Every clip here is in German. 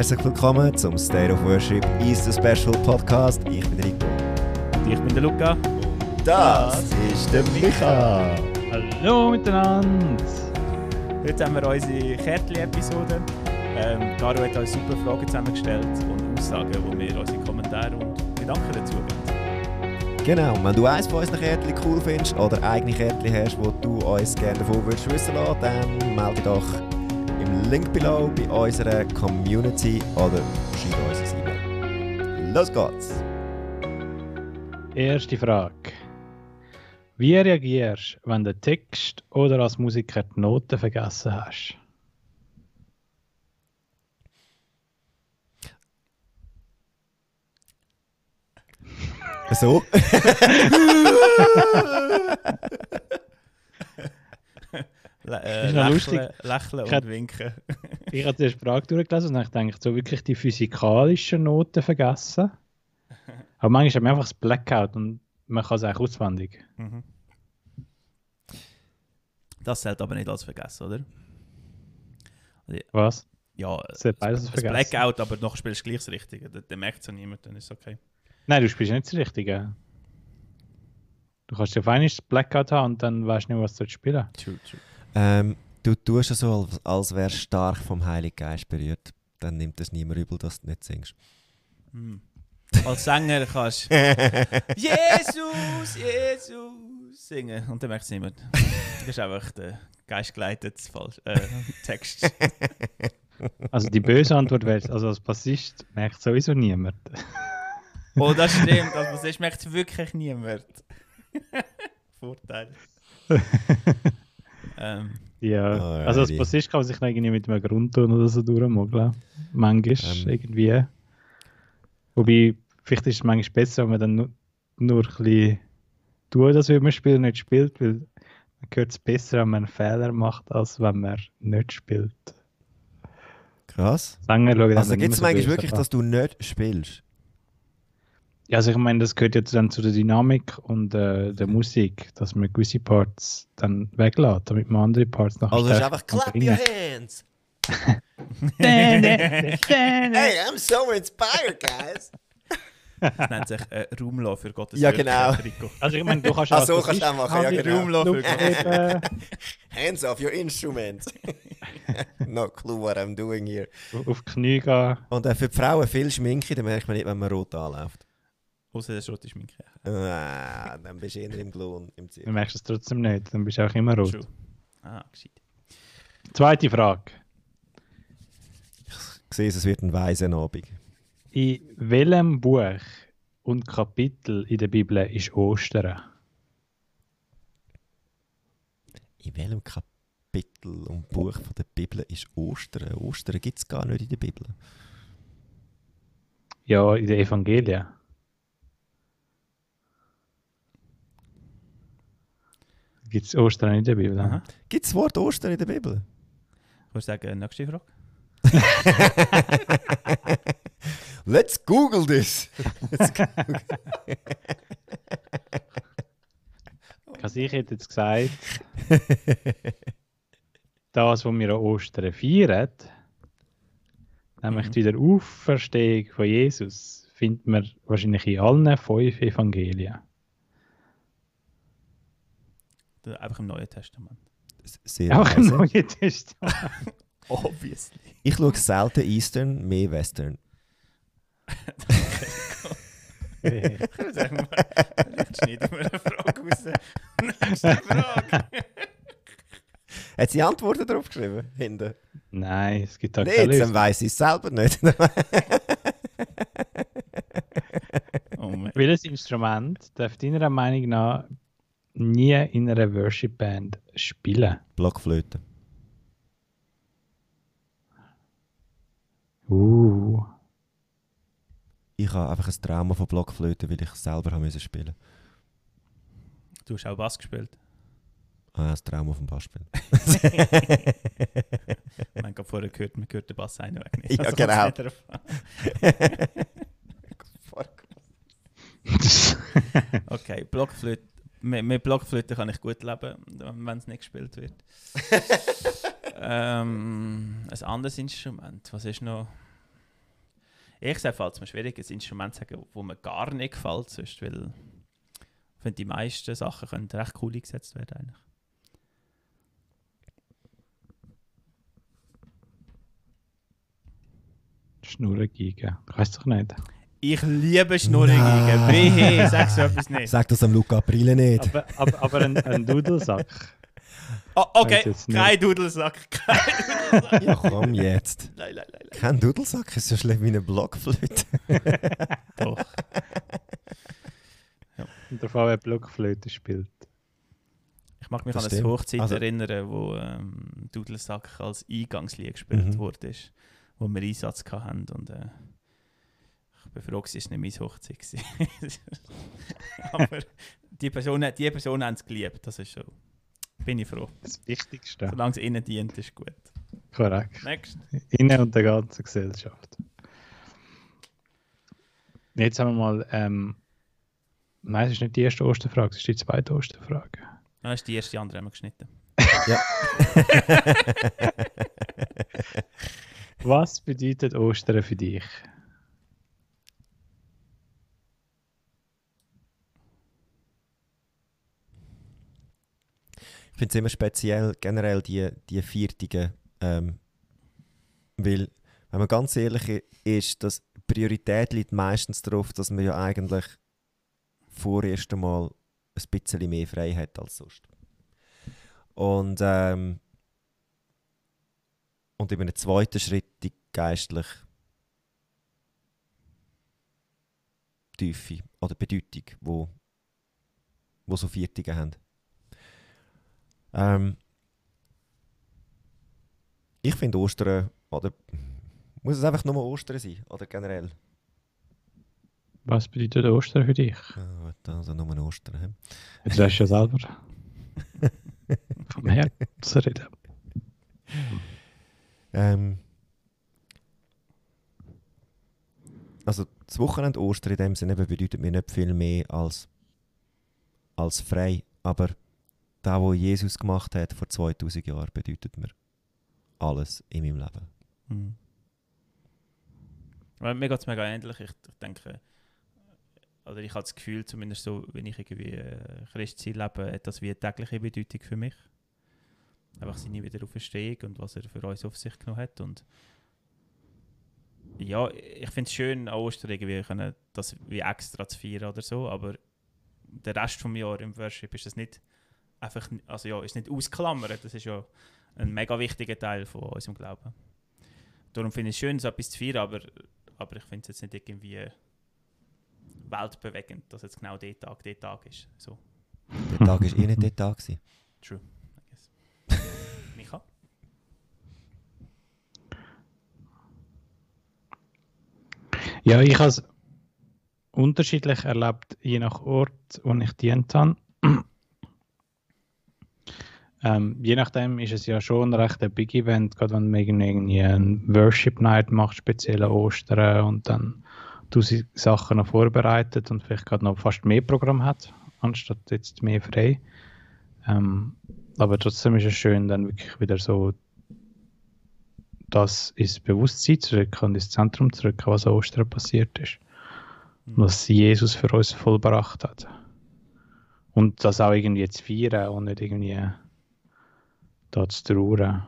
Herzlich willkommen zum State of Worship Easter Special Podcast. Ich bin Rico. Ich bin der Luca. Das ist der Micha. Hallo miteinander. Heute haben wir unsere Kärtli-Episode. Ähm, Caro hat uns super Fragen zusammengestellt und Aussagen, wo wir unsere Kommentare und Gedanken dazu geben. Genau, wenn du eins von unseren Kärtchen cool findest oder eigene Kärtchen hast, wo du uns gerne davon würdest wissen lassen, dann melde dich doch im Link below bei unserer Community oder schreib uns ein E-Mail. Los geht's! Erste Frage. Wie reagierst du, wenn du Text oder als Musiker die Noten vergessen hast? So? Äh, lächeln, lächeln Ich und hab- winken. Ich habe die Frage durchgelesen und ich denke, so wirklich die physikalischen Noten vergessen. Aber manchmal hat man einfach das Blackout und man kann es eigentlich auswendig. Mhm. Das zählt aber nicht als vergessen, oder? Was? Ja, Das hat beides das vergessen. Blackout, aber noch spielst du gleich das Richtige. Dann, dann merkt es ja niemand, dann ist es okay. Nein, du spielst nicht das Richtige. Du kannst ja das Blackout haben und dann weißt du nicht, was du spielen True, true. Ähm, du tust ja so, als, als wärst du stark vom Heiligen Geist berührt. Dann nimmt es niemand übel, dass du nicht singst. Hm. Als Sänger kannst du Jesus, Jesus singen und dann merkt es niemand. Du bist einfach der geistgeleitete falsch, äh, Text. Also die böse Antwort wäre, also als Bassist merkt sowieso niemand. Oh, das stimmt. Also, das ist, merkt wirklich niemand. Vorteil. Ähm, Ja, Alrighty. also als Bassist kann man sich irgendwie mit einem Grundton oder so durchmogeln. Manchmal Ähm. irgendwie. Wobei, vielleicht ist es manchmal besser, wenn man dann nur, nur ein bisschen tut, als würde man spielen, nicht spielt, weil man hört es besser, wenn man einen Fehler macht, als wenn man nicht spielt. Krass. Sänger schauen Also gibt es so manchmal wirklich, an. dass du nicht spielst? Ja, also ich meine, das gehört ja dann zu der Dynamik und äh, der Musik, dass man gewisse Parts dann weglässt, damit man andere Parts nachher Also es ist einfach clap bringen. your hands. Hey, Hey, I'm so inspired, guys. das nennt sich äh, Raumlauf für Gottes Ja, genau. Also ich meine, du kannst Ach als so, kannst du auch machen, ja, genau. Raumlauf für Gottes Hands off your instrument. no clue what I'm doing here. auf die Knie gehen. Und äh, für die Frauen viel Schminke, dann merkt man nicht, wenn man rot anläuft. Außer der Schrott ist mein Kerl. Ah, dann bist du eher im Glon, im Du Ziel. merkst es trotzdem nicht, dann bist du auch immer rot. True. Ah, gescheit. Zweite Frage. Ich sehe, es wird ein weiser Abend. In welchem Buch und Kapitel in der Bibel ist Ostern? In welchem Kapitel und Buch von der Bibel ist Ostern? Ostern gibt es gar nicht in der Bibel. Ja, in den Evangelien. Gibt es Ostern in der Bibel? Gibt es das Wort Ostern in der Bibel? Ich würde sagen, nächste Frage. Let's Google this! Let's go- Also ich hätte jetzt gesagt, das, was wir an Ostern feiern, nämlich Mhm. die Wiederauferstehung von Jesus, findet man wahrscheinlich in allen fünf Evangelien. Der- Einfach im Neuen Testament. Sehr Auch im. Neuen Testament. Obviously. Ich schaue selten Eastern, mehr Western. Ich würde sagen, jetzt schneiden wir eine Frage raus. Nächste Frage. Hat sie Antworten drauf geschrieben? Hinten? Nein, es gibt da keine Nicht, dann Lösung. weiss ich es selber nicht. Oh Welches Instrument darf deiner Meinung nach nie in einer Worship-Band spielen? Blockflöte. Uh. Ich habe einfach ein Trauma von Blockflöte, weil ich selber haben müssen spielen. Du hast auch Bass gespielt. Ah, das Trauma vom Bassspielen. Ich habe vorher gehört, man hört den Bass einen Weg nicht. Ja, Also genau. Okay, Blockflöte. Mit, mit Blockflöte kann ich gut leben, wenn es nicht gespielt wird. ähm, ein anderes Instrument. Was ist noch? Ich sage, fällt es mir schwierig, ein Instrument zu sagen, wo mir gar nicht gefällt, sonst, weil ich finde, die meisten Sachen können recht cool eingesetzt werden eigentlich. Schnurrengiga. Ich weiß doch nicht. Ich liebe Schnurrigungen. Wehe, sag so etwas nicht. Sag das am Luca April nicht. Aber, aber, aber ein, ein Dudelsack. Oh, okay, kein Dudelsack. Kein Dudelsack. Ja, komm jetzt. nein, nein, nein, nein. Kein Dudelsack ist so schlimm wie eine Blockflöte. Doch. Und davon, wer Blockflöte spielt. Ich mag mich Das an eine. Hochzeit Also- erinnern, wo ähm, Dudelsack als Eingangslied gespielt Mhm. wurde, wo wir Einsatz hatten. Und, äh, ich bin froh, es war nicht meine Hochzeit. Aber die Personen die Person haben es geliebt, das ist schon. Bin ich froh. Das Wichtigste. Solange es ihnen dient, ist gut. Korrekt. Next. Innen und der ganzen Gesellschaft. Jetzt haben wir mal. Ähm, nein, es ist nicht die erste Osterfrage, es ist die zweite Osterfrage. Dann ist die erste, die andere haben wir geschnitten. Was bedeutet Ostern für dich? Finde es immer speziell, generell die, die Viertigen. Ähm, weil, wenn man ganz ehrlich ist, dass Priorität liegt meistens darauf, dass man ja eigentlich vorerst einmal ein bisschen mehr frei hat als sonst. Und, ähm, und in einem zweiten Schritt die geistlich Tiefe oder Bedeutung, wo, wo so Viertige haben. Ähm, ich finde Ostern, oder muss es einfach nur Ostern sein, oder generell? Was bedeutet Ostern für dich? Gut, also nur Ostern. Jetzt hast du ja selber vom Herzen reden. Ähm, also das Wochenende Ostern in dem Sinne bedeutet mir nicht viel mehr als, als frei, aber das, was Jesus gemacht hat vor 2000 Jahren, bedeutet mir alles in meinem Leben. Mhm. Mir geht es mega ähnlich. Ich, ich denke, oder ich habe das Gefühl, zumindest so, wenn ich irgendwie äh, lebe, hat das wie eine tägliche Bedeutung für mich. Einfach seine Wiederauferstehung und was er für uns auf sich genommen hat. Und ja, ich finde es schön, an Ostern irgendwie können, das wie extra zu feiern oder so, aber der Rest vom Jahr im Worship ist das nicht einfach, also ja, ist nicht ausklammert. Das ist ja ein mega wichtiger Teil von unserem Glauben. Darum finde ich es schön, so etwas zu feiern, aber, aber ich finde es jetzt nicht irgendwie weltbewegend, dass jetzt genau der Tag der Tag ist. So, Der Tag war eh nicht der Tag. Gewesen. true, I guess. Micha? Ja, ich habe es unterschiedlich erlebt, je nach Ort, wo ich dient habe. Ähm, je nachdem ist es ja schon recht ein Big Event, gerade wenn man irgendwie ein Worship Night macht, speziell an Ostern und dann tausend Sachen noch vorbereitet und vielleicht gerade noch fast mehr Programm hat, anstatt jetzt mehr frei. Ähm, aber trotzdem ist es schön, dann wirklich wieder so das ins Bewusstsein zurück und ins Zentrum zurück, was an Ostern passiert ist. Und was Jesus für uns vollbracht hat. Und das auch irgendwie zu feiern und nicht irgendwie da zu trauern.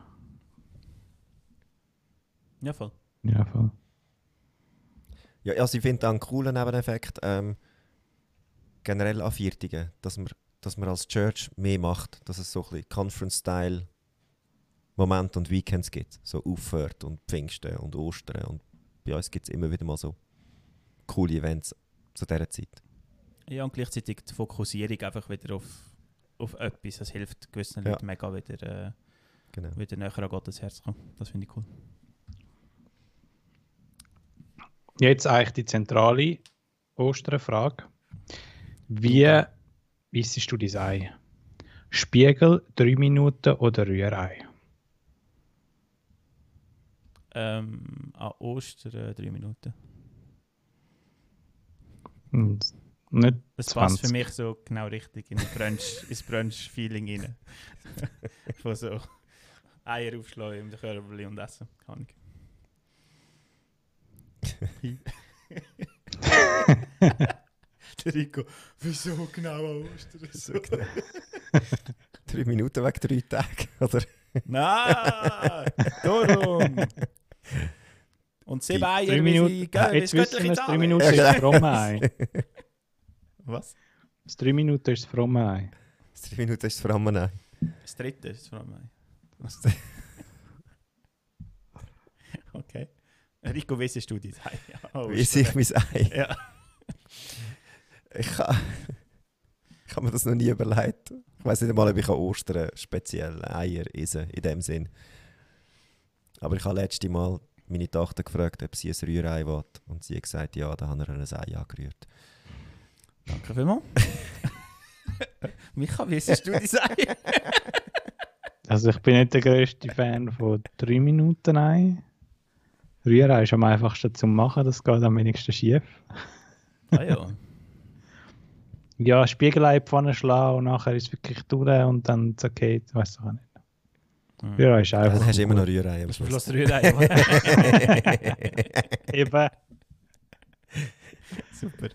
Ja, voll. Ja, voll. Ja, also ich finde auch einen coolen Nebeneffekt ähm, generell an Viertigen, dass man, dass man als Church mehr macht, dass es so ein bisschen Conference-Style Momente und Weekends gibt, so Auffahrt und Pfingsten und Ostern und bei uns gibt es immer wieder mal so coole Events zu dieser Zeit. Ja, und gleichzeitig die Fokussierung einfach wieder auf, auf etwas. Das hilft gewissen Ja. Leuten mega wieder, äh, Genau. wieder näher an Gottes Herz zu kommen. Das finde ich cool. Jetzt eigentlich die zentrale Osternfrage. Wie isst du dein Ei? Spiegel, 3 Minuten oder Rührei? Ähm, an Ostern äh, drei Minuten. Und Nicht Das passt 20. für mich so genau richtig in Brunch, ins Brunch-Feeling rein. Von so Eier aufschlagen im Körbchen und essen. Keine Ahnung. Der Rico, wieso genau an Ostern? So genau. drei Minuten weg, drei Tage, oder? Nein, darum. Und sieben Eier, Drei wie Minuten. sie, gell, wie Jetzt wissen göttliche wir es, drei. Minuten ist genau. fromme Ei. Was? Das drei Minuten ist das fromme Ei. Das drei Minuten ist allem nein. Das dritte ist allem ein. Okay. Rico, wie siehst du dein Ei? Ja, Wie sehe ich mein Ei? Ja. Ich kann, ich habe mir das noch nie überlegt. Ich weiß nicht einmal, ob ich an Ostern speziell Eier esse, in dem Sinn. Aber ich habe letztes Mal meine Tochter gefragt, ob sie ein Rührei will. Und sie hat gesagt, ja, da haben wir ein Ei angerührt. Danke vielmals. Micha, wie siehst du Ei? Also ich bin nicht der grösste Fan von drei Minuten Ei. Rührei ist am einfachsten zu machen, das geht am wenigsten schief. ah ja. Ja, Spiegelei Pfanne schlagen und nachher ist es wirklich durch und dann ist es okay, ich weiß doch auch nicht. Hm. Rührei ist einfach. Dann hast du immer noch. Rührei. am ist Schluss. bloß Rührei. Eben. Super.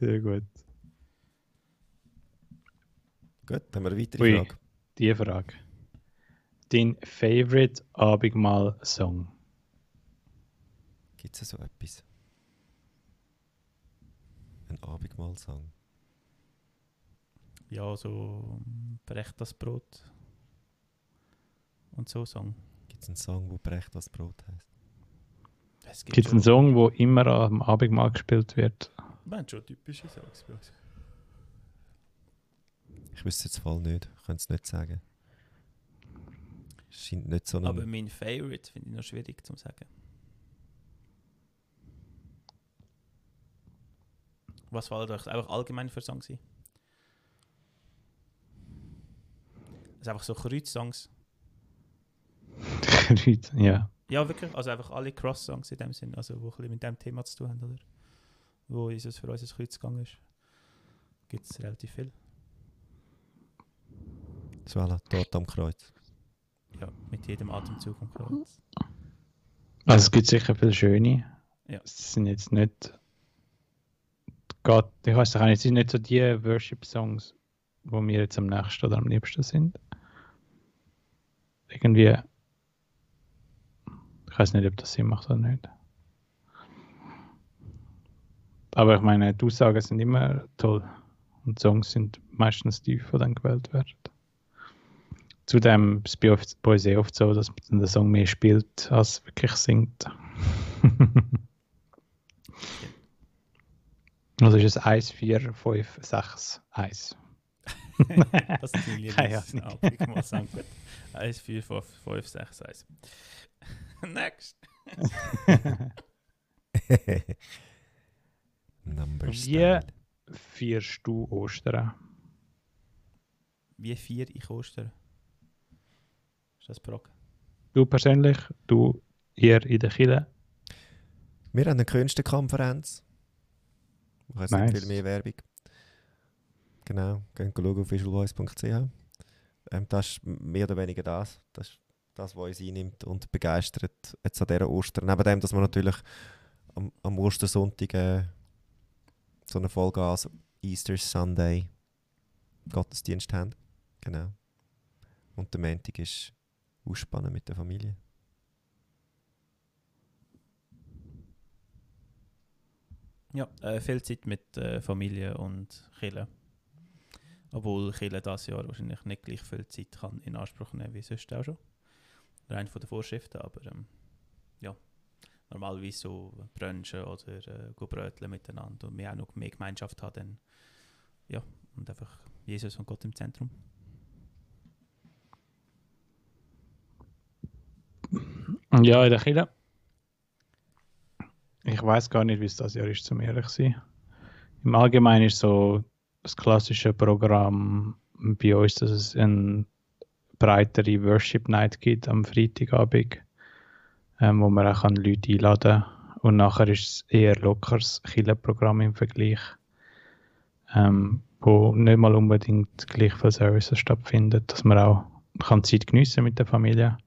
Sehr gut. Gut, dann haben wir eine weitere Ui. Frage. Die Frage. Dein Favorite Abendmahl-Song? Gibt es so etwas? Ein Abendmahlsong. Ja, so Brecht das Brot. Und so Song. Gibt es einen Song, wo Brecht das Brot heißt? Es Gibt es einen Song, wo immer am Abendmahl gespielt wird? Wir haben schon typische Songs bei uns. Ich wüsste jetzt voll nicht. Ich könnte es nicht sagen. Scheint nicht so. Aber mein Favorite finde ich noch schwierig zu sagen. Was fällt euch einfach allgemein für Songs ein? Das sind einfach so Kreuz-Songs. ja. Ja, wirklich. Also einfach alle Cross-Songs in dem Sinn, also wo ein bisschen mit dem Thema zu tun haben, oder? Wo ist es für uns ein Kreuz gegangen ist. Gibt es relativ viel. Swalla, dort am Kreuz. Ja, mit jedem Atemzug am Kreuz. Also es gibt sicher viele schöne. Ja. Es sind jetzt nicht. Gott, ich weiß nicht, es sind nicht so die Worship-Songs, wo mir jetzt am nächsten oder am liebsten sind. Irgendwie. Ich weiß nicht, ob das Sinn macht oder nicht. Aber ich meine, die Aussagen sind immer toll. Und Songs sind meistens die, die dann gewählt werden. Zudem ist es bei uns eh oft so, dass man den Song mehr spielt, als wirklich singt. also ist es 1, 4, 5, 6, 1. Das ist mein Lieblings-Abendmahl-Song. 1, 4, 5, 5, 6, 1. Next. Wie feierst du Ostern? Wie vier ich Ostern? Ist das Prog? Du persönlich, du hier in der Kille? Wir haben eine Künstlerkonferenz. Ich weiß Nice. nicht viel mehr Werbung. Genau, gehen schauen auf visualvoice.ch. Ähm, das ist mehr oder weniger das. Das ist das, was uns einnimmt und begeistert jetzt an dieser Ostern. Neben dem, dass wir natürlich am, am Ostersonntag äh, so eine Vollgas Easter Sunday Gottesdienst haben. Genau. Und der Montag ist ausspannen mit der Familie. Ja, äh, viel Zeit mit äh, Familie und Kille. Obwohl Kille das Jahr wahrscheinlich nicht gleich viel Zeit kann in Anspruch nehmen wie sonst auch schon. Rein von den Vorschriften, aber ähm. Normalerweise so brunchen oder äh, bröteln miteinander und wir auch noch mehr Gemeinschaft haben. Dann, ja, und einfach Jesus und Gott im Zentrum. Ja, in der Kille. Ich weiß gar nicht, wie es das Jahr ist, zum ehrlich sein. Im Allgemeinen ist so das klassische Programm bei uns, dass es eine breitere Worship Night gibt am Freitagabend, ähm, wo man auch kann Leute einladen kann. Und nachher ist es eher lockeres Killenprogramm im Vergleich, ähm, wo nicht mal unbedingt gleich viele Services stattfindet, dass man auch kann Zeit geniessen mit der Familie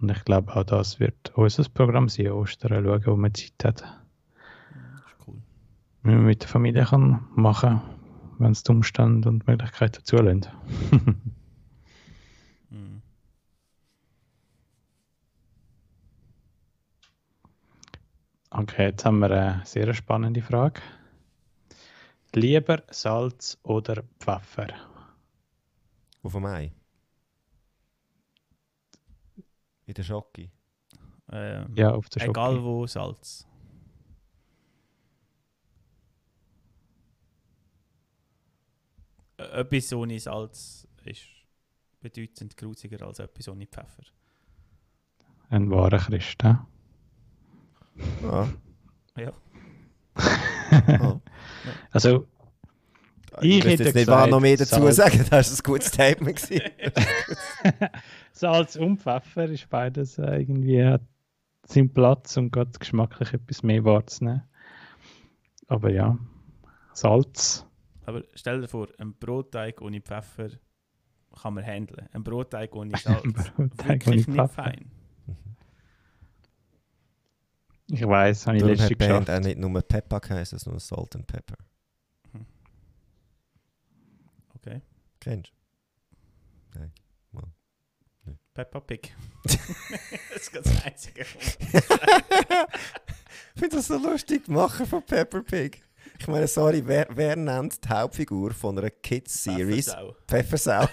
Und ich glaube, auch das wird unser Programm sein, Ostern, schauen, wo man Zeit hat. Das ist cool. Wie man mit der Familie kann machen wenn es die Umstände und Möglichkeiten zulassen. Okay, jetzt haben wir eine sehr spannende Frage. Lieber Salz oder Pfeffer? Auf dem Ei. In der Schocke. Ähm, Ja, auf der egal Schoki. wo Salz. Etwas ohne Salz ist bedeutend grusiger als etwas ohne Pfeffer. Ein wahrer Christ. hä? Ja. Ja. ja. Also, Ich Ich hätte jetzt nicht gesagt, noch mehr dazu Salz. sagen, das war ein gutes Statement. Salz und Pfeffer ist beides äh, irgendwie hat seinen Platz und gerade geschmacklich etwas mehr wahrzunehmen. Aber ja, Salz. Aber stell dir vor, ein Brotteig ohne Pfeffer kann man handeln. Ein Brotteig ohne Salz. Brotteig Wirklich ohne nicht Pfeffer. fein. Ich weiß, habe ich Darum letztes hat die Band geschafft. auch nicht nur Peppa geheißen, sondern Salt and Pepper. Okay. Kennst Peppa Pig. das ist ganz das Einzige. Ich finde das so lustig, die Macher von Pepper Pig. Ich meine, sorry, wer, wer nennt die Hauptfigur von einer Kids-Series Pfeffersau. Pfeffersau?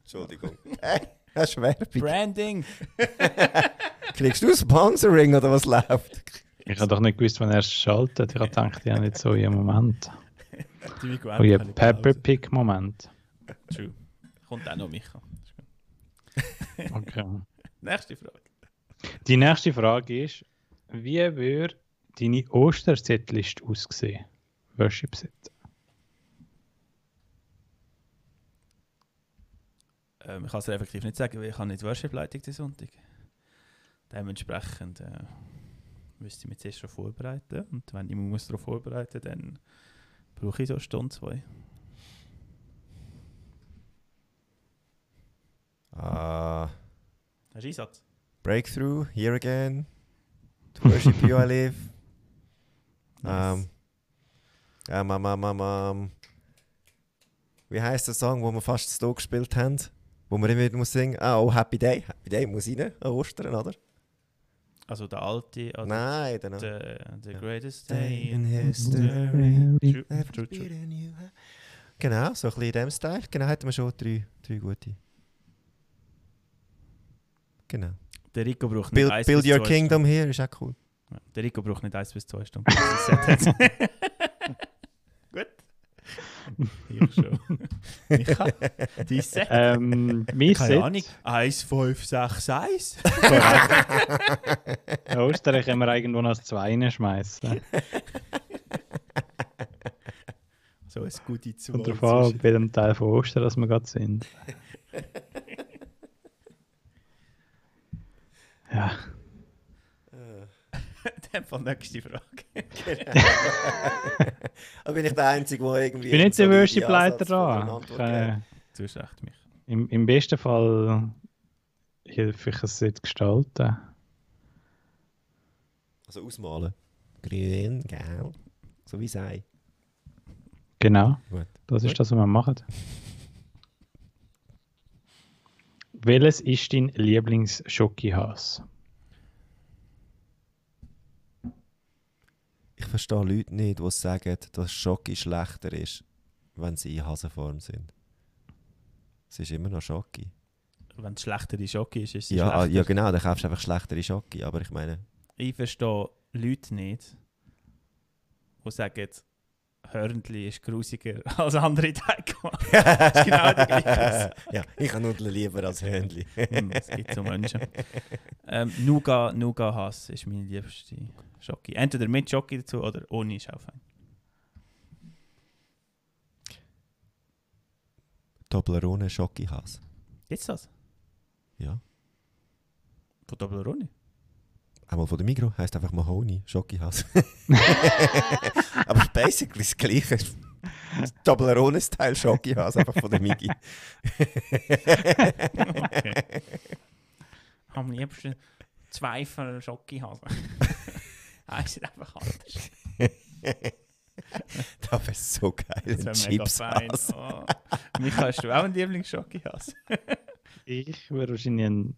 Entschuldigung. Hey, das ist Werbung. Branding. Kriegst du Sponsoring oder was läuft? Ich habe doch nicht gewusst, wann er es schaltet. Ich habe gedacht, ja nicht so im Moment. Die Migo Oh ja, kann ich Pepper Pause. Pig Moment. True. Kommt auch noch Micha. Okay. Nächste Frage. Die nächste Frage ist, wie würde deine Ostersetliste aussehen? Worship Ähm, ich kann es effektiv nicht sagen, weil ich habe nicht Worship-Leitung diesen Sonntag. Dementsprechend äh, müsste ich mich zuerst schon vorbereiten. Und wenn ich mich muss darauf vorbereiten dann brauche ich so eine Stunde, zwei. Ah, Hast du Einsatz? Breakthrough, Here Again. To worship you I live. Ähm, ähm, ähm, ähm, ähm, ähm. Wie heisst der Song, wo wir fast so gespielt haben? Wo man immer wieder muss singen Ah, oh, Happy Day. Happy Day muss rein an Ostern, oder? Also der alte, oder Nein, dann the, the greatest Day day in history. True, true. Genau, so ein bisschen in dem Style. Genau, hatten wir schon drei, drei gute. Genau. Der Rico braucht nicht Build, eins build bis Your zwei Kingdom here ist auch cool. Der Rico braucht nicht eins bis zwei Stunden. bis er das Set hat. Gut. Ich schon. Micha, dein Set? Ähm, mein Keine Set. Ahnung. 1, 5, 6, 1. Ja, Ostern können wir irgendwo noch das Zwei reinschmeißen. So ein gute Zwei. Und darauf an, bei dem Teil von Ostern, dass wir gerade sind. Ja, Von nächste Frage. Aber bin ich der Einzige, der irgendwie. ich bin nicht der Worship-Leiter. Antwort Ich, äh, Micha. im, Im besten Fall helfe ich es jetzt gestalten. Also ausmalen. Grün, gelb. So wie Sei. Genau, Gut. das ist Gut. das, was wir machen. Welches ist dein Lieblings-Schokihaus? Verstehe Leute nicht, die sagen, dass Schoki schlechter ist, wenn sie in Hasenform sind. Es ist immer noch Schoki. Wenn es schlechtere Schoki ist, ist es Ja, ah, schlechter. ja, genau, dann kaufst du einfach schlechtere Schoki. Aber ich meine, Ich verstehe Leute nicht, die sagen, Hörnli ist grusiger als andere Teige. das ist genau der gleiche. ja, ich habe Nudeln lieber als Hörnli. Hm, Es gibt so Menschen. Ähm, Nougat, Nougat Hass ist meine liebste Schoki. Entweder mit Schoki dazu oder ohne ist auch fein. Toblerone Schoki-Has. Gibt's das? Ja. Von Toblerone? Einmal von der Migro heisst einfach Mahoney Schoki-Has. Aber basically das Gleiche. Toblerone-Style Schokihase, einfach von der Migi. okay. Am liebsten zwei von Eins ist einfach anders. das wäre so geil. Das wäre mega fein. Oh. Micha, hast du auch einen Lieblingsschockihase? ich würde wahrscheinlich einen,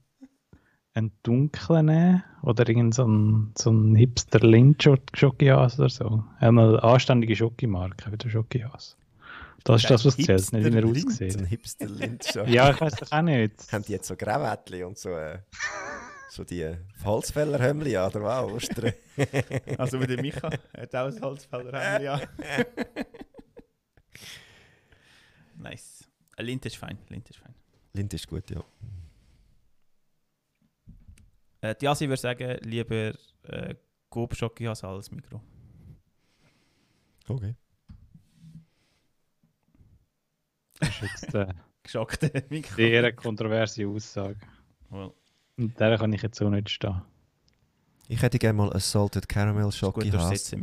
einen dunklen nehmen oder irgendeinen so einen, so einen hipster lint schokihase oder so. Eine anständige Schokimarke wie der Schokihase. Das ist das, was zählt, nicht wie er aussieht. Ein hipster lint Ja, ich weiß doch auch nicht. Haben die jetzt so Krawattli und so... Äh so die Holzfällerhömmli an, oder was? Ostern. also wie der Micha, hat auch ein Holzfällerhömmli an. nice. Eine Lint ist fein, Lint ist fein. Lint ist gut, ja. Äh, die Asi würde sagen, lieber äh, Gobschocki als Mikro. Okay. Das ist jetzt äh, geschockte Mikro. Sehr kontroverse Aussage. Well. Und der kann ich jetzt auch nicht stehen. Ich hätte gerne mal einen Salted Caramel Schokihas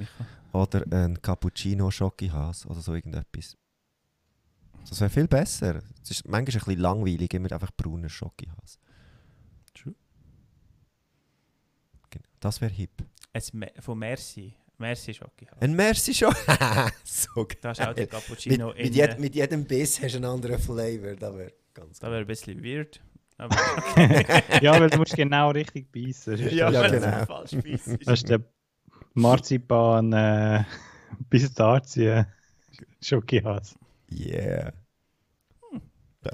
oder einen Cappuccino Schokihas oder so irgendetwas. Das wäre viel besser. Es ist manchmal ein bisschen langweilig, immer einfach brauner Schokihas. True. Genau, das wäre hip. Es von Merci. Merci Schokihas. Ein Merci Schokihas. so geil. Das ist auch der Cappuccino mit, mit, jed, mit jedem Biss hast du einen anderen Flavor. Das wäre ganz Das wäre ein bisschen weird. ja, weil du musst genau richtig beißen. Ja, ja genau. falsch beißen. Das ist der Marzipan äh, Pistazien Schokihas. Yeah. Hm.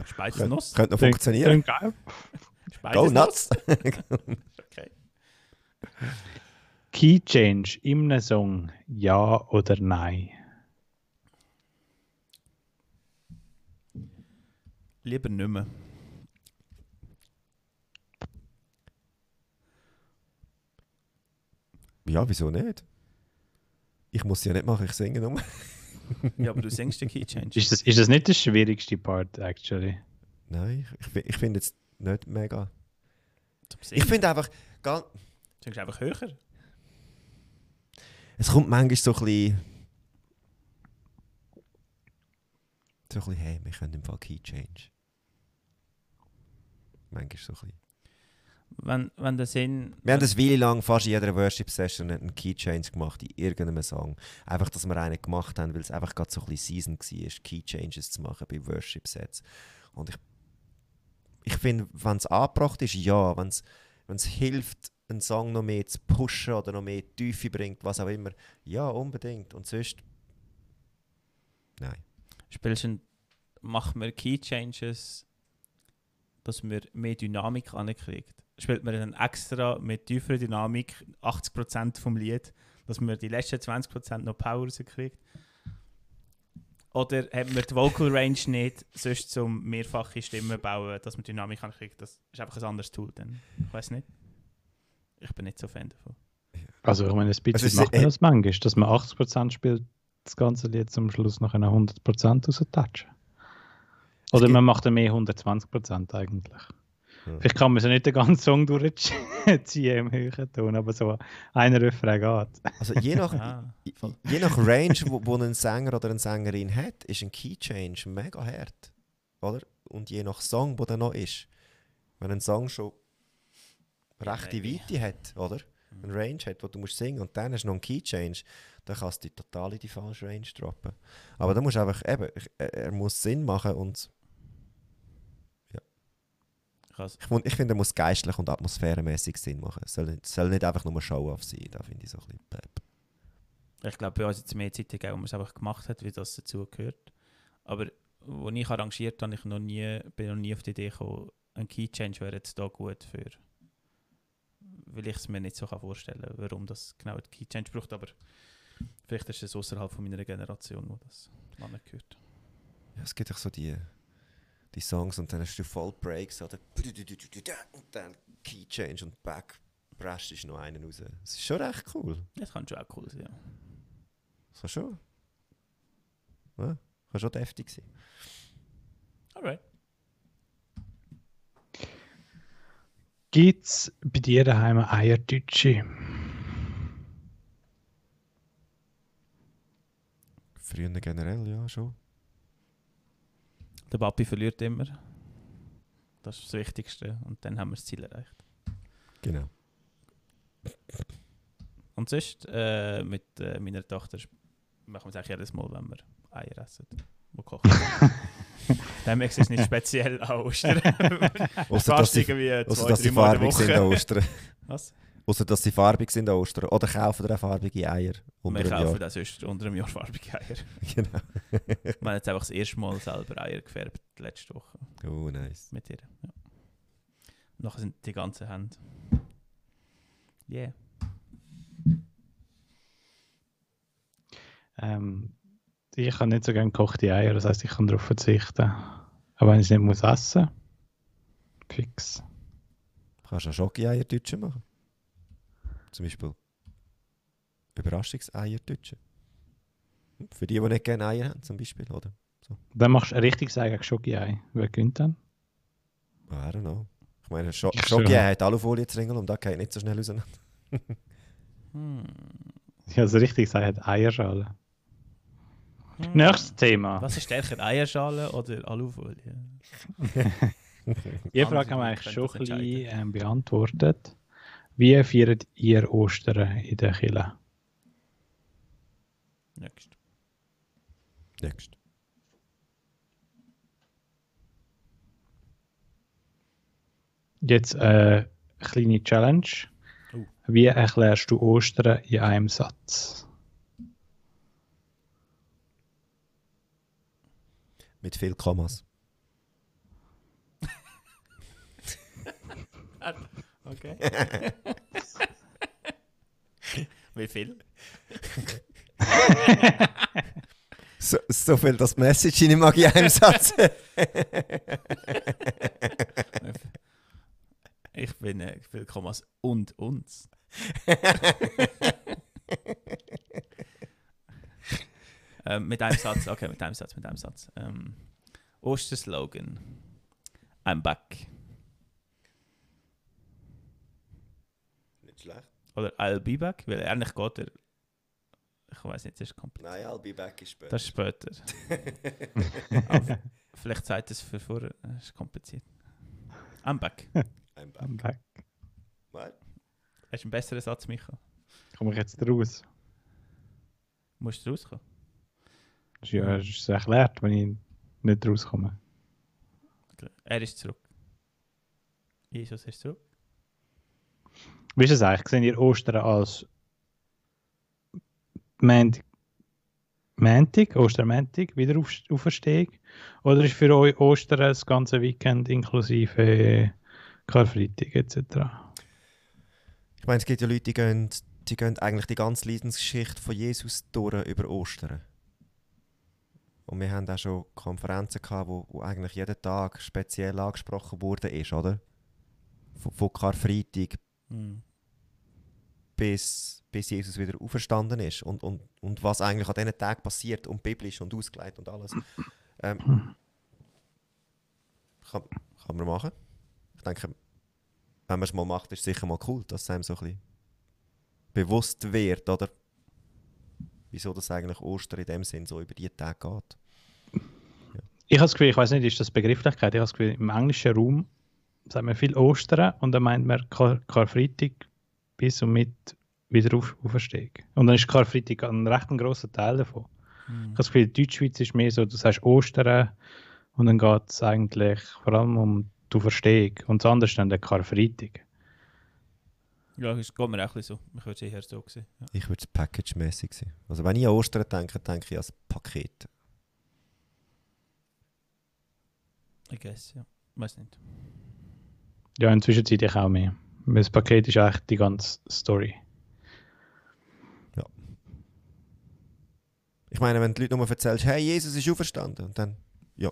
Speisenuss. Könnte noch funktionieren. Go nuts. okay. Key Change einem Song, ja oder nein? Lieber nicht mehr. Ja, wieso nicht? Ich muss ja nicht machen, ich singe nur. ja, aber du singst den Key Change. Ist das, ist das nicht der schwierigste Part, actually? Nein, ich, ich, ich finde es nicht mega. Ich finde einfach. Ganz, du singst einfach höher. Es kommt manchmal so ein bisschen. So ein bisschen, hey, wir können im Fall Key Change. Manchmal so ein bisschen wenn, wenn der Sinn... Wir haben das Weile lang fast in jeder Worship-Session einen Key-Change gemacht in irgendeinem Song. Einfach, dass wir einen gemacht haben, weil es einfach gerade so ein bisschen Season war, Key-Changes zu machen bei Worship-Sets. Und ich, ich finde, wenn es angebracht ist, ja. Wenn es hilft, einen Song noch mehr zu pushen oder noch mehr Tiefe bringt, was auch immer, ja, unbedingt. Und sonst... Nein. Spielst du, machen wir Key-Changes, dass wir mehr Dynamik ankriegt? Spielt man dann extra mit tieferer Dynamik 80% vom Lied, dass man die letzten 20% noch Power rauskriegt. Oder hat man die Vocal Range nicht, sonst zum mehrfache Stimmen bauen, dass man Dynamik kriegt. Das ist einfach ein anderes Tool. Dann. Ich weiß nicht. Ich bin nicht so Fan davon. Also ich meine, ein bisschen also macht man das manchmal, dass man 80% spielt, das ganze Lied zum Schluss noch 100% raustatschen. Oder man macht dann mehr 120% eigentlich. Vielleicht kann man so nicht den ganzen Song durchziehen im höheren Ton, aber so einer Refrain geht. Also je nach, ah, je nach Range, wo, wo ein Sänger oder eine Sängerin hat, ist ein Key Change mega hart. Oder? Und je nach Song, wo der noch ist. Wenn ein Song schon rechte Weite hat, oder? Ein Range hat, wo du musst singen und dann hast du noch einen Key Change, dann kannst du total in die falsche Range droppen. Aber da musst du einfach, eben, er muss Sinn machen und Krass. Ich, ich finde, er muss geistlich und atmosphärenmäßig Sinn machen. Es soll, soll nicht einfach nur Show-off sein. Da finde ich so ein bisschen blöd. Ich glaube, bei uns jetzt mehr Zeit gegeben, wo man es einfach gemacht hat, wie das dazu gehört. Aber als ich arrangiert habe, ich noch nie, bin noch nie auf die Idee gekommen, ein Key Change wäre jetzt da gut für. Weil ich es mir nicht so vorstellen kann, warum das genau ein Key Change braucht. Aber vielleicht ist es außerhalb von meiner Generation, wo das man gehört. Ja, es gibt auch so die die Songs und dann hast du voll Breaks oder und dann Key Change und Back Brash ist noch einen raus. Das ist schon recht cool. Das kann schon auch cool sein, ja. Das kann schon. Ja, kann schon deftig sein. Alright. Gibt es bei dir daheim Eierdeutsche? Früher generell, ja, schon. Der Papi verliert immer. Das ist das Wichtigste. Und dann haben wir das Ziel erreicht. Genau. Und sonst, äh, mit äh, meiner Tochter machen wir es eigentlich jedes Mal, wenn wir Eier essen. Wo kochen. Dem ist es nicht speziell an Ostern. Ausser, dass sie, irgendwie ausser, zwei, dass drei sie farbig sind an. Ostern. Was? Außer dass sie farbig sind an Ostern. Oder kaufen ihr auch farbige Eier unter Wir kaufen das sonst unter einem Jahr farbige Eier. Genau. Wir haben jetzt einfach das erste Mal selber Eier gefärbt, letzte Woche Oh, nice. mit ihr. Ja. Und nachher sind die ganzen Hände. Yeah. Ähm, ich kann nicht so gerne gekochte Eier, das heißt, ich kann darauf verzichten. Aber wenn ich es nicht muss essen, fix. Kannst du auch Schoki-Eier machen? Zum Beispiel Überraschungseier Deutsche. Für die, die nicht gerne Eier haben, zum Beispiel, oder? Dann machst du ein richtiges Ei gegen Schoki-Ei. Wer gönnt dann? I don't know. Ich meine, Scho Ich Schoki schon. hat Alufolie zu ringeln und da geht nicht so schnell raus. Hm. Ja, das richtiges Ei hat Eierschale. Hm. Nächstes Thema. Was ist stärker, Eierschale oder Alufolie? Die Frage haben wir eigentlich schon ein bisschen ähm, beantwortet. Wie feiert ihr Ostern in der Kirche? Next. Next. Jetzt äh, eine kleine Challenge. Oh. Wie erklärst du Ostern in einem Satz? Mit viel Kommas. Okay. Wie viel? So, so viel, dass Message in mag in einem Satz. Ich bin äh, viel Kommas und uns. ähm, mit einem Satz, okay, mit einem Satz, mit einem Satz. Ähm, Osterslogan. I'm back. Nicht schlecht. Oder I'll be back, weil eigentlich geht er. Ich weiß nicht, das ist komplett. Nein, I'll be back ist später. Das ist später. Vielleicht sagt es für vorher. Das ist kompliziert. I'm back. I'm back. I'm back. What? Hast du einen besseren Satz, Micha? Komme ich jetzt raus? Musst du rauskommen? Das ist ja das ist erklärt, wenn ich nicht rauskomme. Er ist zurück. Jesus ist zurück. Wie ist es eigentlich? Seht ihr Ostern als Montag, Montag, wieder auf, Auferstehung? Oder ist für euch Ostern das ganze Weekend inklusive Karfreitag etc.? Ich meine, es gibt ja Leute, die gehen, die gehen eigentlich die ganze Leidensgeschichte von Jesus durch über Ostern. Und wir haben auch schon Konferenzen gehabt, wo, wo eigentlich jeden Tag speziell angesprochen wurde, ist, oder? Von, von Karfreitag Hm. bis, bis Jesus wieder auferstanden ist und, und, und was eigentlich an diesen Tagen passiert und biblisch und ausgelegt und alles. Ähm, kann, kann man machen. Ich denke, wenn man es mal macht, ist es sicher mal cool, dass es einem so ein bisschen bewusst wird, oder? Wieso das eigentlich Ostern in dem Sinn so über die Tage geht. Ich habe das Gefühl, ich weiß nicht, ist das Begrifflichkeit? Ich habe das Gefühl, im englischen Raum sagt man viel Ostern und dann meint man Kar Karfreitag bis und mit wieder auf Auferstehung. Und dann ist Karfreitag ein recht ein grosser Teil davon. Ich habe das Gefühl, in Deutschschweiz ist mehr so, du sagst Ostern und dann geht es eigentlich vor allem um die Auferstehung und das andere ist dann der Karfreitag. Ja, es geht mir auch ein bisschen so. Ich würde es eher so sehen. Ja. Ich würde es package-mäßig sehen. Also wenn ich an Ostern denke, denke ich an das Paket. I guess, ja. Weiß nicht. Ja, inzwischen ziehe ich auch mehr. Das Paket ist eigentlich die ganze Story. Ich meine, wenn die Leute nur erzählst, hey, Jesus ist auferstanden, und dann, ja,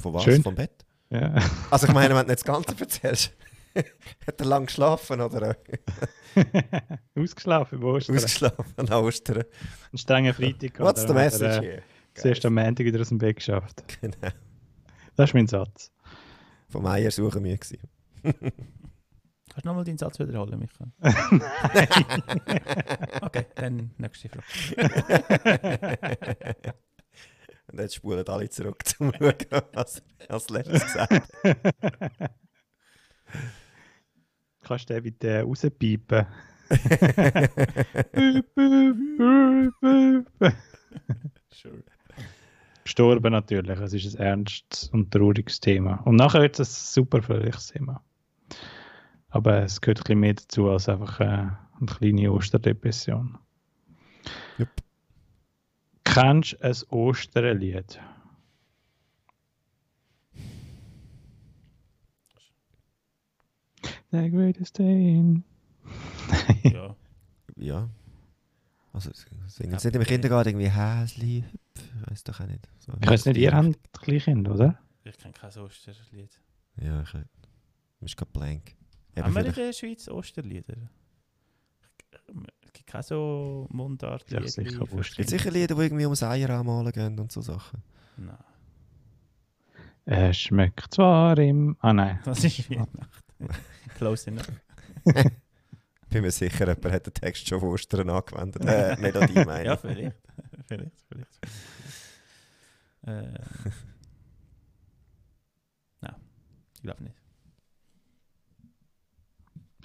von was? Schön. Vom Bett? Ja. Also ich meine, wenn du nicht das Ganze erzählst, hat er lang geschlafen oder Ausgeschlafen über Ostern. ausgeschlafen an Ostern? Ein strenger Freitag. What's the message äh, here? Zuerst am Montag wieder aus dem Bett geschafft. Genau. Das ist mein Satz. Vom Eier suchen wir gewesen. Kannst du nochmal deinen Satz wiederholen, Michael? okay, dann nächste Frage. Und jetzt spulen alle zurück zum Schauen, was er als letztes gesagt hat. Kannst du den bitte rauspiepen? Sure. Gestorben natürlich, es ist ein ernstes und trauriges Thema. Und nachher wird es ein super fröhliches Thema. Aber es gehört ein bisschen mehr dazu als einfach äh, eine kleine Osterdepression. Jupp. Kennst du ein Osterlied? The greatest day in... Ja. Ja. Also, singen sie nicht im Kindergarten irgendwie Häsli? Ich weiß doch auch nicht. So, Ich weiß nicht, ihr habt Kleinkind, oder? Ich kenne kein Osterlied. Ja, ich Du bist gerade blank. Haben wir in vielleicht- der Schweiz Osterlieder? Es gibt keine so Mundart. Ja, sicher Es Osterlieder. gibt sicher Lieder, die irgendwie ums Eier anmalen gehen und so Sachen. Nein. Es schmeckt zwar im... Ah nein. Das ist Weihnachten. Close enough. Bin mir sicher, jemand hat den Text schon Ostern angewendet. Äh, Melodie meine Ja, ich. vielleicht. vielleicht, vielleicht. Äh, Nein, ich glaube nicht.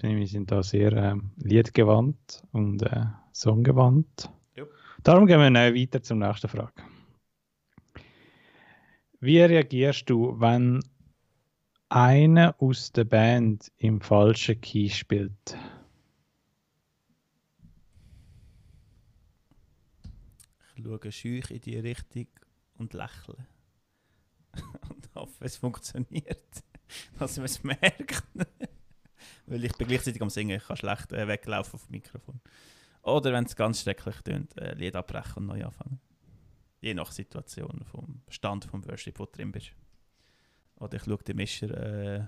Wir sind da sehr ähm, liedgewandt und äh, songgewandt. Jupp. Darum gehen wir äh, weiter zur nächsten Frage. Wie reagierst du, wenn einer aus der Band im falschen Key spielt? Ich schaue schüch in die Richtung und lächle. und hoffe, es funktioniert. Dass man es merkt. Weil ich bin gleichzeitig am Singen, ich kann schlecht äh, weglaufen vom Mikrofon. Oder wenn es ganz schrecklich tönt, äh, Lied abbrechen und neu anfangen. Je nach Situation, vom Stand vom Worship, wo du drin bist. Oder ich schaue den Mischer äh,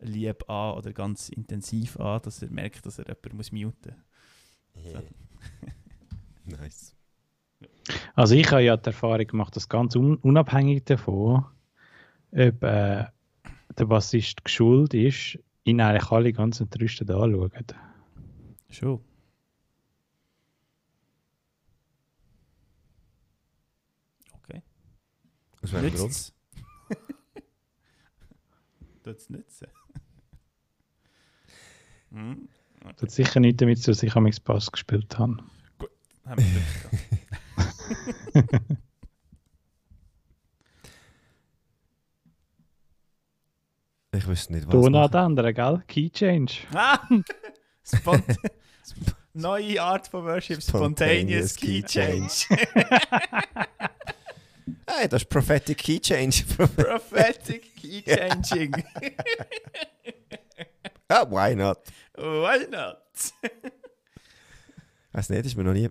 lieb an oder ganz intensiv an, dass er merkt, dass er jemanden muss muten Yeah. nice. Also ich habe ja die Erfahrung gemacht, dass ganz un unabhängig davon, ob äh, der Bassist geschult ist, ihn eigentlich alle ganz entrüstet anschauen. Schon. Okay. Aus welchem Grund? Nützt Tut es nützen? hm? Das hat sicher nicht damit zu tun, dass ich am Bass gespielt habe. Haben wir Glück Ich wüsste nicht, was Ton an machen. der anderen, gell? Key Change. Ah! Spont Sp- Neue Art von Worship, Spontaneous, Spontaneous Key Key Change. Hey, das ist Prophetic Key Change. Prophetic Key Changing. ah, why not? Why not? Weiß nicht, ist mir noch nie...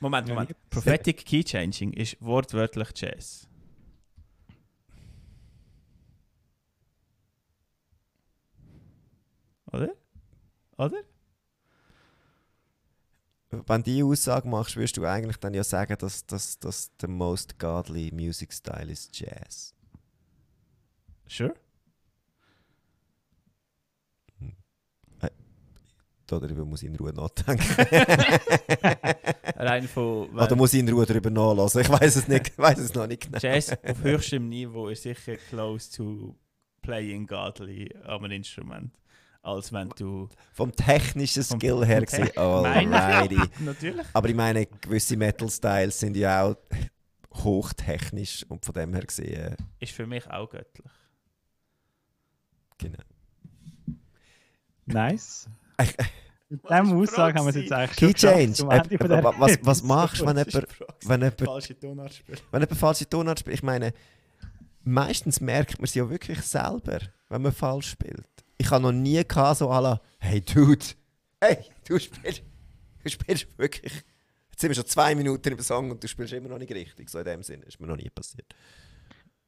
Moment, Moment. Prophetic Key Changing ist wortwörtlich Jazz. Oder? Oder? Wenn du diese Aussage machst, würdest du eigentlich dann ja sagen, dass das dass der most godly music style ist Jazz. Sure. Darüber muss ich in Ruhe nachdenken. Rein von Oder muss ich in Ruhe darüber nachlassen? Ich weiß es nicht, ich weiß es noch nicht genau. Jazz auf höchstem Niveau ist sicher close to playing godly am Instrument. Als wenn du. Vom technischen Vom- Skill her gesehen, Meine alrighty. Natürlich. Aber ich meine, gewisse Metal-Styles sind ja auch hochtechnisch und von dem her gesehen, Ist für mich auch göttlich. genau. Nice. Ich- Mit Was diesem Aussage haben wir es jetzt eigentlich Key schon Change. Äh, was, was machst du, wenn jemand, wenn jemand, Falsche Tonart spielt. wenn jemand falsche Tonart spielt? Ich meine, meistens merkt man es ja wirklich selber, wenn man falsch spielt. Ich habe noch nie gehabt, so alla, hey Dude, hey, du spielst, du spielst wirklich. Jetzt sind wir schon zwei Minuten im Song und du spielst immer noch nicht richtig. So in dem Sinne ist mir noch nie passiert.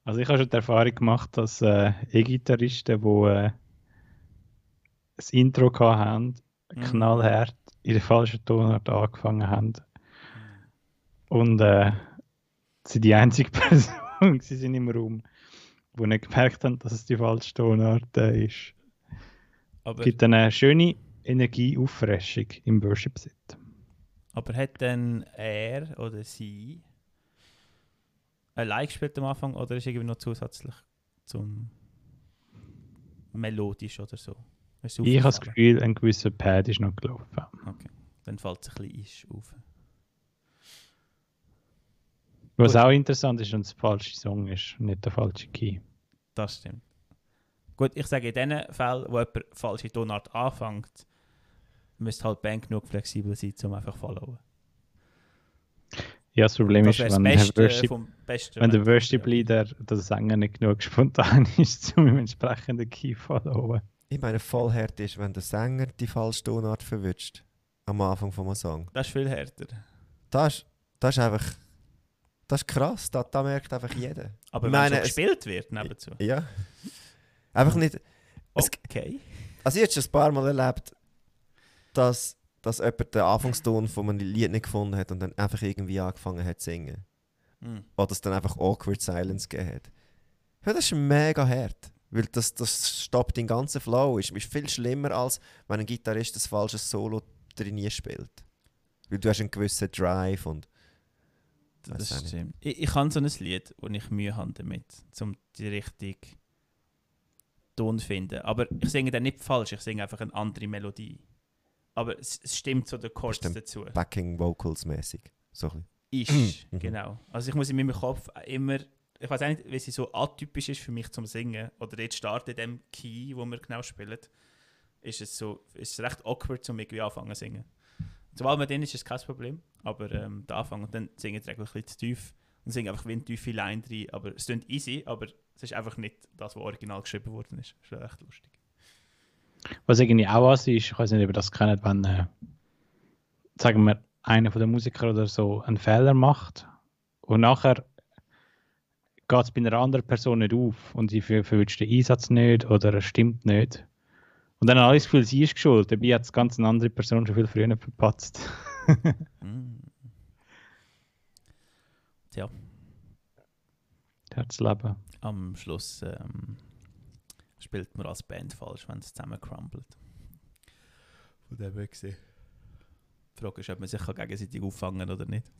Also ich habe schon die Erfahrung gemacht, dass äh, E-Gitarristen, die äh, das Intro hatten, Mhm. knallhart in der falschen Tonart angefangen haben. Und äh, sie sind die einzige Person sie sind im Raum, die nicht gemerkt haben, dass es die falsche Tonart äh, ist. Aber, Es gibt eine schöne Energieauffrischung im Worship-Set. aber hat dann er oder sie allein gespielt am Anfang oder ist irgendwie noch zusätzlich zum melodisch oder so? Ich habe das? Gefühl, ein gewisser Pad ist noch gelaufen. Okay. Dann fällt es ein bisschen auf. Was Gut. auch interessant ist, wenn es der falsche Song ist, nicht der falsche Key. Das stimmt. Gut, ich sage in den Fällen, wo jemand falsche Tonart anfängt, müsste halt die Band genug flexibel sein, um einfach zu followen. Ja, das Problem Das ist, wenn der Beste Worship, vom Besten. wenn der wenn- Worship-Leader, der Sänger, nicht genug spontan ist, um im entsprechenden Key zu followen. Ich meine, voll hart ist, wenn der Sänger die falsche Tonart verwünscht. Am Anfang von einem Song. Das ist viel härter. Das ist, das ist einfach. Das ist krass, das, das merkt einfach jeder. Aber Ich wenn meine, es es- gespielt wird nebenzu. Ja. Einfach nicht. Es- Okay. Also, ich habe schon ein paar Mal erlebt, dass, dass jemand den Anfangston von einem Lied nicht gefunden hat und dann einfach irgendwie angefangen hat zu singen. Hm. Oder es dann einfach awkward silence gegeben hat. Ja, das ist mega hart. Weil das, das stoppt den ganzen Flow. Ist, ist viel schlimmer, als wenn ein Gitarrist ein falsches Solo drin spielt. Weil du hast einen gewissen Drive und. Das stimmt. Ich, ich habe so ein Lied, wo ich Mühe habe damit, um die richtige Ton finden. Aber ich singe dann nicht falsch, ich singe einfach eine andere Melodie. Aber es, es stimmt so der Chord dazu. Backing Vocals mäßig. So ein Ist, Mhm. genau. Also ich muss in meinem Kopf immer, ich weiß nicht, wie sie so atypisch ist für mich zum Singen, oder jetzt starten in dem Key, wo wir genau spielen, ist es so, ist es recht awkward, um irgendwie anfangen zu singen. Sobald man drin ist, ist es kein Problem, aber ähm, der Anfang, und dann singe ich eigentlich ein bisschen zu tief und singe einfach wie eine tiefe Line rein, aber es klingt easy, aber es ist einfach nicht das, was original geschrieben worden ist. Das ist echt lustig. Was irgendwie auch was ist, ich weiß nicht, ob ihr das kennt, wenn, äh, sagen wir, einer von den Musikern oder so einen Fehler macht und nachher geht es bei einer anderen Person nicht auf und sie ver- verwünscht den Einsatz nicht oder er stimmt nicht. Und dann hat alles das Gefühl, sie ist schuld, dabei hat es ganz eine andere Person schon viel früher verpatzt. Mm. Tja, Herzleben. am Schluss ähm, spielt man als Band falsch, wenn es zusammen crumbelt. Von dem her gesehen. Die Frage ist, ob man sich gegenseitig auffangen kann oder nicht.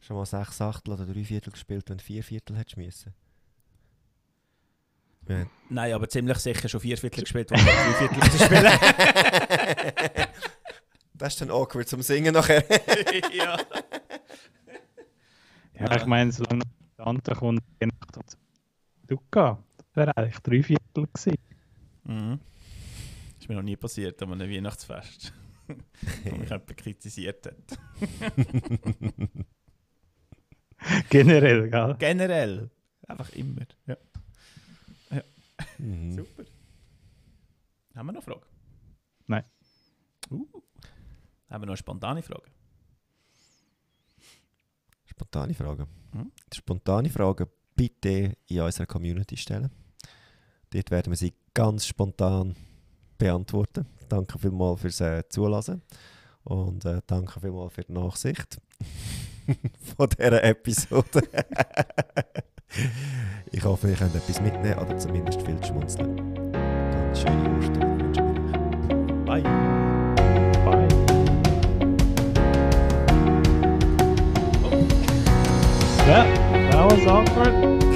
Schon mal sechs Achtel oder drei Viertel gespielt, wenn du vier Viertel hättest müssen. Ja. Nein, aber ziemlich sicher schon vier Viertel gespielt, wo man drei Viertel müssen spielen Das ist dann awkward zum Singen nachher. ja. Ja, Ja. ich meine, solange der andere kommt, je nach Duca, das wäre eigentlich drei Viertel gewesen. Mhm. Das ist mir noch nie passiert an einem Weihnachtsfest. wo mich jemand kritisiert hat. Generell, gell? Generell. Einfach immer. Ja. Mhm. Super. Haben wir noch Fragen? Nein. Uh. Haben wir noch eine spontane Frage? Spontane Fragen. Mhm. Spontane Fragen bitte in unserer Community stellen. Dort werden wir sie ganz spontan beantworten. Danke vielmals fürs äh, Zulassen und äh, danke vielmals für die Nachsicht von dieser Episode. ich hoffe, ihr könnt etwas mitnehmen oder zumindest viel schmunzeln. Ganz schöne Ostern wünschen wir euch. Bye. Ja, that was awkward.